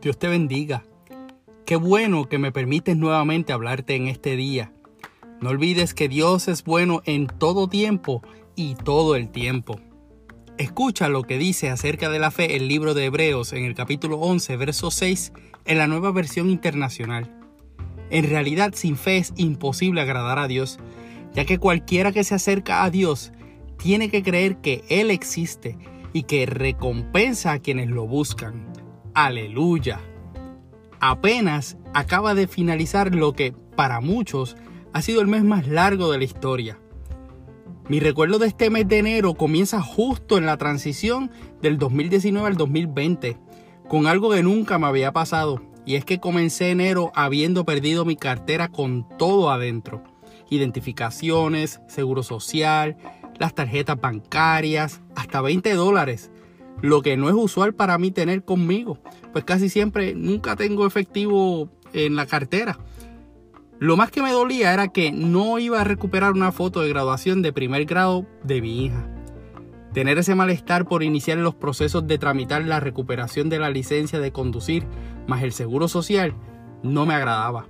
Dios te bendiga. Qué bueno que me permites nuevamente hablarte en este día. No olvides que Dios es bueno en todo tiempo y todo el tiempo. Escucha lo que dice acerca de la fe el libro de Hebreos en el capítulo 11, verso 6, en la nueva versión internacional. En realidad sin fe es imposible agradar a Dios, ya que cualquiera que se acerca a Dios tiene que creer que Él existe y que recompensa a quienes lo buscan. Aleluya. Apenas acaba de finalizar lo que para muchos ha sido el mes más largo de la historia. Mi recuerdo de este mes de enero comienza justo en la transición del 2019 al 2020, con algo que nunca me había pasado, y es que comencé enero habiendo perdido mi cartera con todo adentro. Identificaciones, seguro social, las tarjetas bancarias, hasta 20 dólares lo que no es usual para mí tener conmigo, pues casi siempre nunca tengo efectivo en la cartera. Lo más que me dolía era que no iba a recuperar una foto de graduación de primer grado de mi hija. Tener ese malestar por iniciar los procesos de tramitar la recuperación de la licencia de conducir más el seguro social no me agradaba.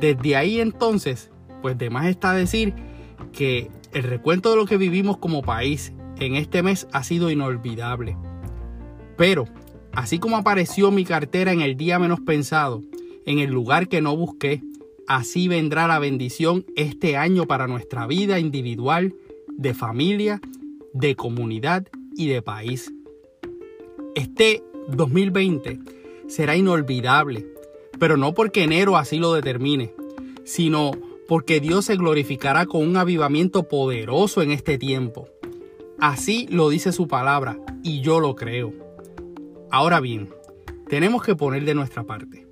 Desde ahí entonces, pues de más está decir que el recuento de lo que vivimos como país en este mes ha sido inolvidable. Pero, así como apareció mi cartera en el día menos pensado, en el lugar que no busqué, así vendrá la bendición este año para nuestra vida individual, de familia, de comunidad y de país. Este 2020 será inolvidable, pero no porque enero así lo determine, sino porque Dios se glorificará con un avivamiento poderoso en este tiempo. Así lo dice su palabra y yo lo creo. Ahora bien, tenemos que poner de nuestra parte.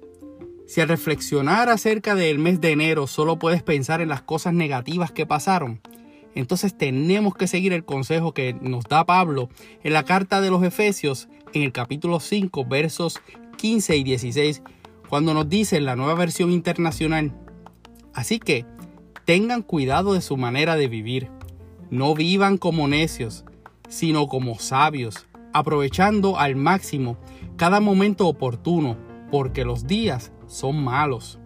Si al reflexionar acerca del mes de enero solo puedes pensar en las cosas negativas que pasaron, entonces tenemos que seguir el consejo que nos da Pablo en la carta de los Efesios en el capítulo 5 versos 15 y 16 cuando nos dice en la nueva versión internacional. Así que tengan cuidado de su manera de vivir. No vivan como necios, sino como sabios aprovechando al máximo cada momento oportuno, porque los días son malos.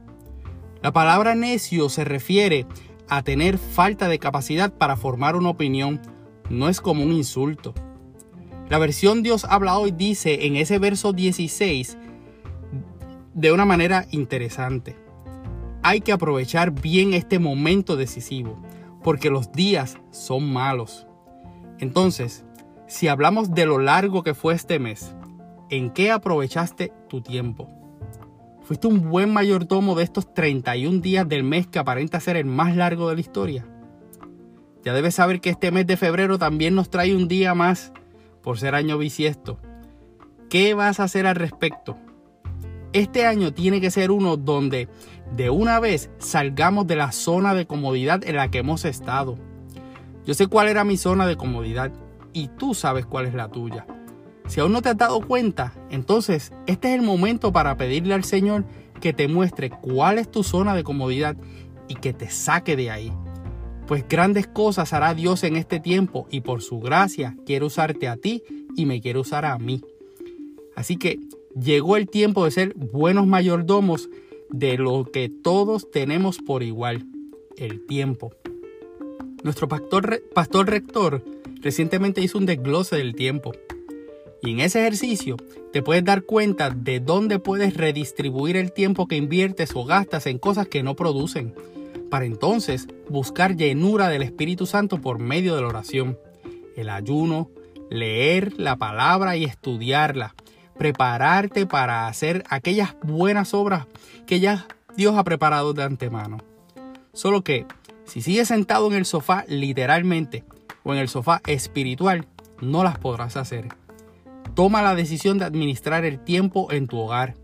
La palabra necio se refiere a tener falta de capacidad para formar una opinión, no es como un insulto. La versión Dios habla hoy dice en ese verso 16 de una manera interesante. Hay que aprovechar bien este momento decisivo, porque los días son malos. Entonces, si hablamos de lo largo que fue este mes, ¿en qué aprovechaste tu tiempo? ¿Fuiste un buen mayordomo de estos 31 días del mes que aparenta ser el más largo de la historia? Ya debes saber que este mes de febrero también nos trae un día más por ser año bisiesto. ¿Qué vas a hacer al respecto? Este año tiene que ser uno donde de una vez salgamos de la zona de comodidad en la que hemos estado. Yo sé cuál era mi zona de comodidad y tú sabes cuál es la tuya. Si aún no te has dado cuenta, entonces este es el momento para pedirle al Señor que te muestre cuál es tu zona de comodidad y que te saque de ahí. Pues grandes cosas hará Dios en este tiempo y por su gracia quiere usarte a ti y me quiere usar a mí. Así que llegó el tiempo de ser buenos mayordomos de lo que todos tenemos por igual, el tiempo. Nuestro pastor, pastor rector recientemente hizo un desglose del tiempo. Y en ese ejercicio te puedes dar cuenta de dónde puedes redistribuir el tiempo que inviertes o gastas en cosas que no producen, para entonces buscar llenura del Espíritu Santo por medio de la oración, el ayuno, leer la palabra y estudiarla, prepararte para hacer aquellas buenas obras que ya Dios ha preparado de antemano. Solo que si sigues sentado en el sofá literalmente o en el sofá espiritual, no las podrás hacer. Toma la decisión de administrar el tiempo en tu hogar,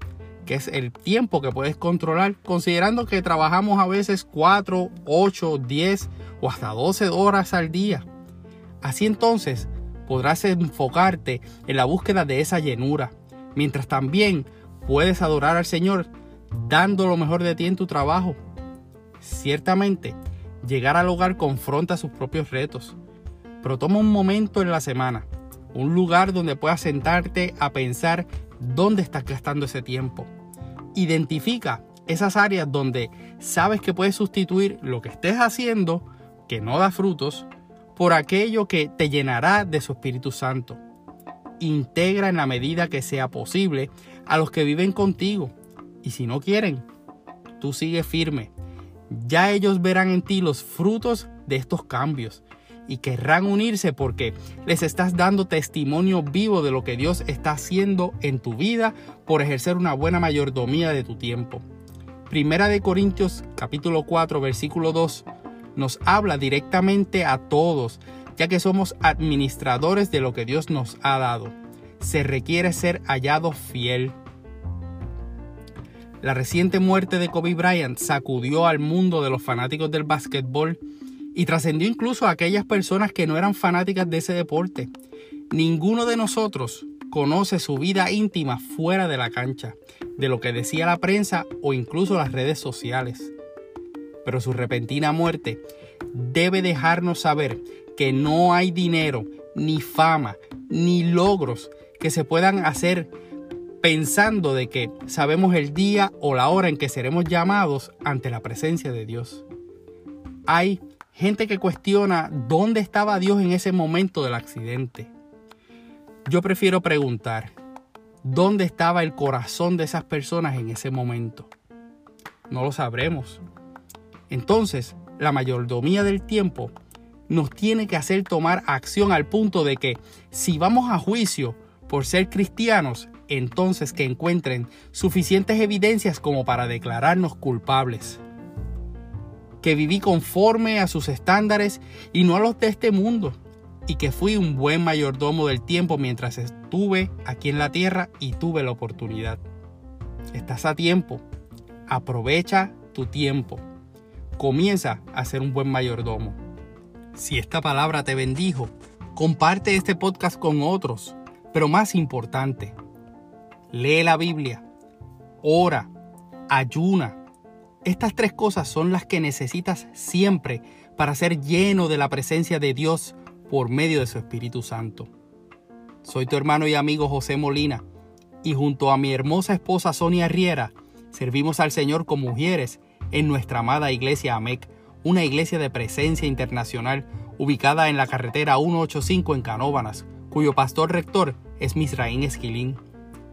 que es el tiempo que puedes controlar, considerando que trabajamos a veces 4, 8, 10 o hasta 12 horas al día. Así entonces podrás enfocarte en la búsqueda de esa llenura, mientras también puedes adorar al Señor dando lo mejor de ti en tu trabajo. Ciertamente, llegar al hogar confronta sus propios retos, pero toma un momento en la semana, un lugar donde puedas sentarte a pensar dónde estás gastando ese tiempo. Identifica esas áreas donde sabes que puedes sustituir lo que estés haciendo, que no da frutos, por aquello que te llenará de su Espíritu Santo. Integra en la medida que sea posible a los que viven contigo. Y si no quieren, tú sigue firme. Ya ellos verán en ti los frutos de estos cambios y querrán unirse porque les estás dando testimonio vivo de lo que Dios está haciendo en tu vida por ejercer una buena mayordomía de tu tiempo. Primera de Corintios capítulo 4 versículo 2 nos habla directamente a todos, ya que somos administradores de lo que Dios nos ha dado. Se requiere ser hallado fiel. La reciente muerte de Kobe Bryant sacudió al mundo de los fanáticos del básquetbol y trascendió incluso a aquellas personas que no eran fanáticas de ese deporte. Ninguno de nosotros conoce su vida íntima fuera de la cancha, de lo que decía la prensa o incluso las redes sociales. Pero su repentina muerte debe dejarnos saber que no hay dinero, ni fama, ni logros que se puedan hacer pensando de que sabemos el día o la hora en que seremos llamados ante la presencia de Dios. Hay gente que cuestiona dónde estaba Dios en ese momento del accidente. Yo prefiero preguntar, ¿dónde estaba el corazón de esas personas en ese momento? No lo sabremos. Entonces, la mayordomía del tiempo nos tiene que hacer tomar acción al punto de que si vamos a juicio por ser cristianos, entonces que encuentren suficientes evidencias como para declararnos culpables que viví conforme a sus estándares y no a los de este mundo, y que fui un buen mayordomo del tiempo mientras estuve aquí en la tierra y tuve la oportunidad. Estás a tiempo. Aprovecha tu tiempo. Comienza a ser un buen mayordomo. Si esta palabra te bendijo, comparte este podcast con otros, pero más importante, lee la Biblia, ora, ayuna, estas tres cosas son las que necesitas siempre para ser lleno de la presencia de Dios por medio de su Espíritu Santo. Soy tu hermano y amigo José Molina y junto a mi hermosa esposa Sonia Riera servimos al Señor como mujeres en nuestra amada iglesia AMEC, una iglesia de presencia internacional ubicada en la carretera 185 en Canóbanas, cuyo pastor rector es Misraín Esquilín.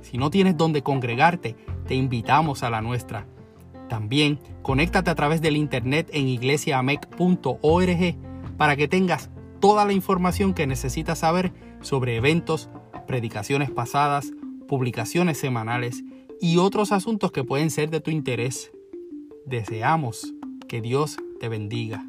Si no tienes donde congregarte, te invitamos a la nuestra también conéctate a través del internet en iglesiamec.org para que tengas toda la información que necesitas saber sobre eventos, predicaciones pasadas, publicaciones semanales y otros asuntos que pueden ser de tu interés. Deseamos que Dios te bendiga.